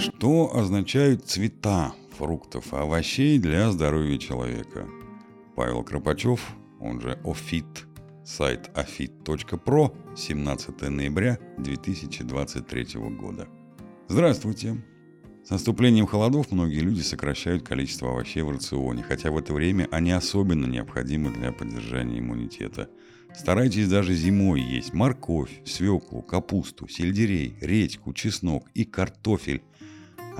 Что означают цвета фруктов и овощей для здоровья человека? Павел Кропачев, он же Офит, сайт ofit.pro, 17 ноября 2023 года. Здравствуйте! С наступлением холодов многие люди сокращают количество овощей в рационе, хотя в это время они особенно необходимы для поддержания иммунитета. Старайтесь даже зимой есть морковь, свеклу, капусту, сельдерей, редьку, чеснок и картофель.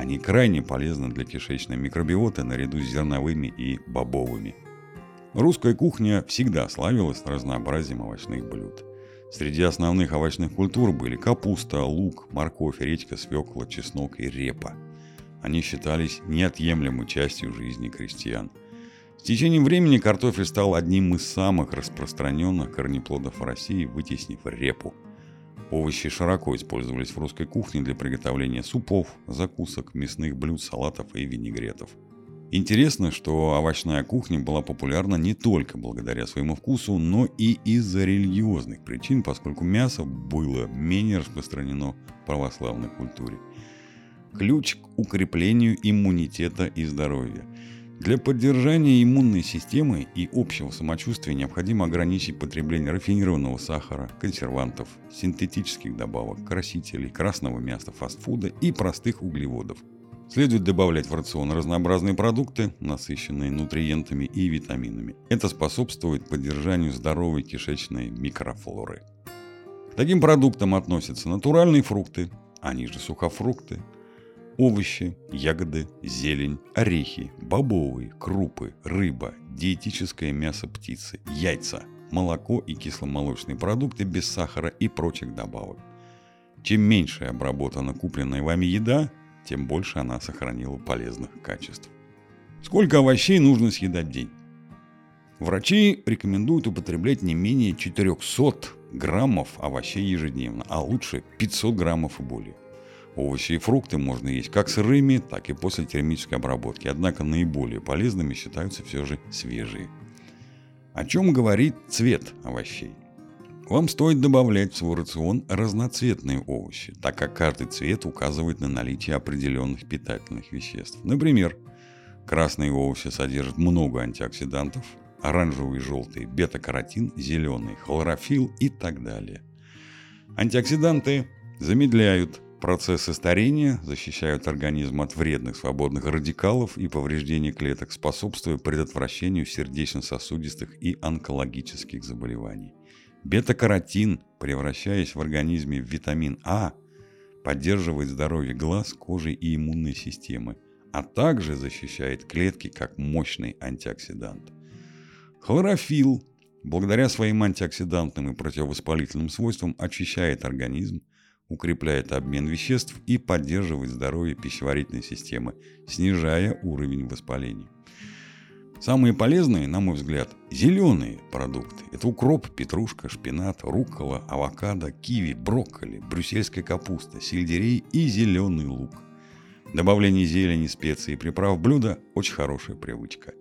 Они крайне полезны для кишечной микробиоты наряду с зерновыми и бобовыми. Русская кухня всегда славилась разнообразием овощных блюд. Среди основных овощных культур были капуста, лук, морковь, редька, свекла, чеснок и репа. Они считались неотъемлемой частью жизни крестьян. С течением времени картофель стал одним из самых распространенных корнеплодов России, вытеснив репу. Овощи широко использовались в русской кухне для приготовления супов, закусок, мясных блюд, салатов и винегретов. Интересно, что овощная кухня была популярна не только благодаря своему вкусу, но и из-за религиозных причин, поскольку мясо было менее распространено в православной культуре. Ключ к укреплению иммунитета и здоровья. Для поддержания иммунной системы и общего самочувствия необходимо ограничить потребление рафинированного сахара, консервантов, синтетических добавок, красителей, красного мяса, фастфуда и простых углеводов – Следует добавлять в рацион разнообразные продукты, насыщенные нутриентами и витаминами. Это способствует поддержанию здоровой кишечной микрофлоры. К таким продуктам относятся натуральные фрукты, они же сухофрукты, овощи, ягоды, зелень, орехи, бобовые, крупы, рыба, диетическое мясо птицы, яйца, молоко и кисломолочные продукты без сахара и прочих добавок. Чем меньше обработана купленная вами еда, тем больше она сохранила полезных качеств. Сколько овощей нужно съедать в день? Врачи рекомендуют употреблять не менее 400 граммов овощей ежедневно, а лучше 500 граммов и более. Овощи и фрукты можно есть как сырыми, так и после термической обработки, однако наиболее полезными считаются все же свежие. О чем говорит цвет овощей? Вам стоит добавлять в свой рацион разноцветные овощи, так как каждый цвет указывает на наличие определенных питательных веществ. Например, красные овощи содержат много антиоксидантов, оранжевые и желтые – бета-каротин, зеленый – хлорофилл и так далее. Антиоксиданты замедляют процессы старения, защищают организм от вредных свободных радикалов и повреждения клеток, способствуя предотвращению сердечно-сосудистых и онкологических заболеваний. Бета-каротин, превращаясь в организме в витамин А, поддерживает здоровье глаз, кожи и иммунной системы, а также защищает клетки как мощный антиоксидант. Хлорофилл, благодаря своим антиоксидантным и противовоспалительным свойствам, очищает организм, укрепляет обмен веществ и поддерживает здоровье пищеварительной системы, снижая уровень воспаления. Самые полезные, на мой взгляд, зеленые продукты. Это укроп, петрушка, шпинат, руккола, авокадо, киви, брокколи, брюссельская капуста, сельдерей и зеленый лук. Добавление зелени, специй и приправ в блюдо – очень хорошая привычка.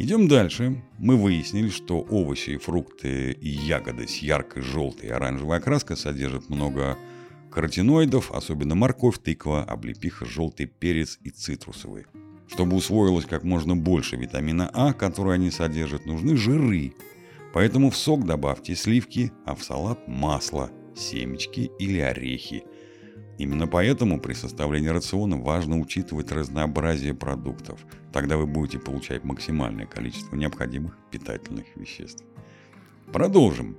Идем дальше. Мы выяснили, что овощи, фрукты и ягоды с яркой желтой и оранжевой окраской содержат много каротиноидов, особенно морковь, тыква, облепиха, желтый перец и цитрусовые – чтобы усвоилось как можно больше витамина А, который они содержат, нужны жиры. Поэтому в сок добавьте сливки, а в салат масло, семечки или орехи. Именно поэтому при составлении рациона важно учитывать разнообразие продуктов. Тогда вы будете получать максимальное количество необходимых питательных веществ. Продолжим.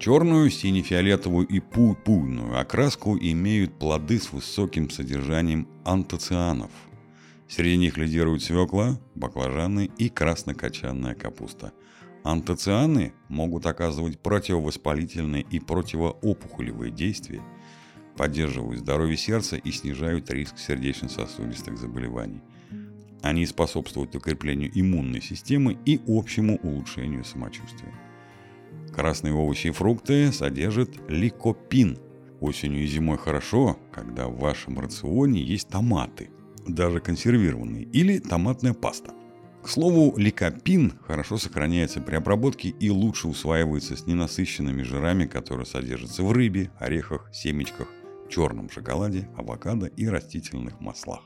Черную, сине-фиолетовую и пуйную окраску имеют плоды с высоким содержанием антоцианов – Среди них лидируют свекла, баклажаны и краснокочанная капуста. Антоцианы могут оказывать противовоспалительные и противоопухолевые действия, поддерживают здоровье сердца и снижают риск сердечно-сосудистых заболеваний. Они способствуют укреплению иммунной системы и общему улучшению самочувствия. Красные овощи и фрукты содержат ликопин. Осенью и зимой хорошо, когда в вашем рационе есть томаты – даже консервированные, или томатная паста. К слову, ликопин хорошо сохраняется при обработке и лучше усваивается с ненасыщенными жирами, которые содержатся в рыбе, орехах, семечках, черном шоколаде, авокадо и растительных маслах.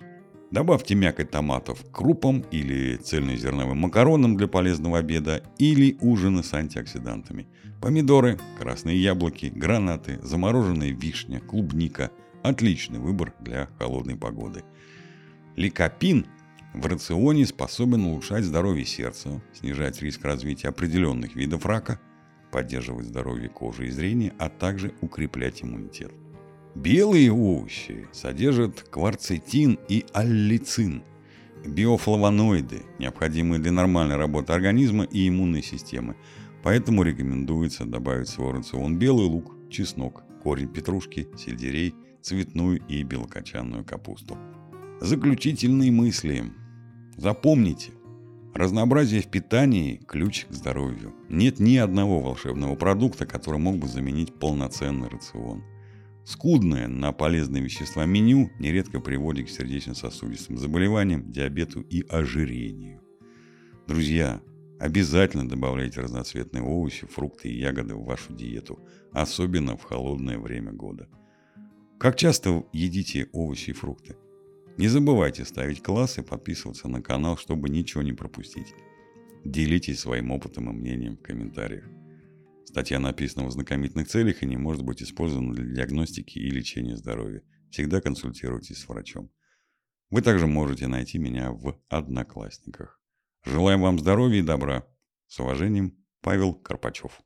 Добавьте мякоть томатов к крупам или цельнозерновым макаронам для полезного обеда или ужина с антиоксидантами. Помидоры, красные яблоки, гранаты, замороженная вишня, клубника – отличный выбор для холодной погоды. Ликопин в рационе способен улучшать здоровье сердца, снижать риск развития определенных видов рака, поддерживать здоровье кожи и зрения, а также укреплять иммунитет. Белые овощи содержат кварцетин и аллицин – биофлавоноиды, необходимые для нормальной работы организма и иммунной системы. Поэтому рекомендуется добавить в свой рацион белый лук, чеснок, корень петрушки, сельдерей, цветную и белокочанную капусту. Заключительные мысли. Запомните, разнообразие в питании – ключ к здоровью. Нет ни одного волшебного продукта, который мог бы заменить полноценный рацион – Скудное на полезные вещества меню нередко приводит к сердечно-сосудистым заболеваниям, диабету и ожирению. Друзья, обязательно добавляйте разноцветные овощи, фрукты и ягоды в вашу диету, особенно в холодное время года. Как часто едите овощи и фрукты? Не забывайте ставить класс и подписываться на канал, чтобы ничего не пропустить. Делитесь своим опытом и мнением в комментариях. Статья написана в ознакомительных целях и не может быть использована для диагностики и лечения здоровья. Всегда консультируйтесь с врачом. Вы также можете найти меня в Одноклассниках. Желаем вам здоровья и добра. С уважением, Павел Карпачев.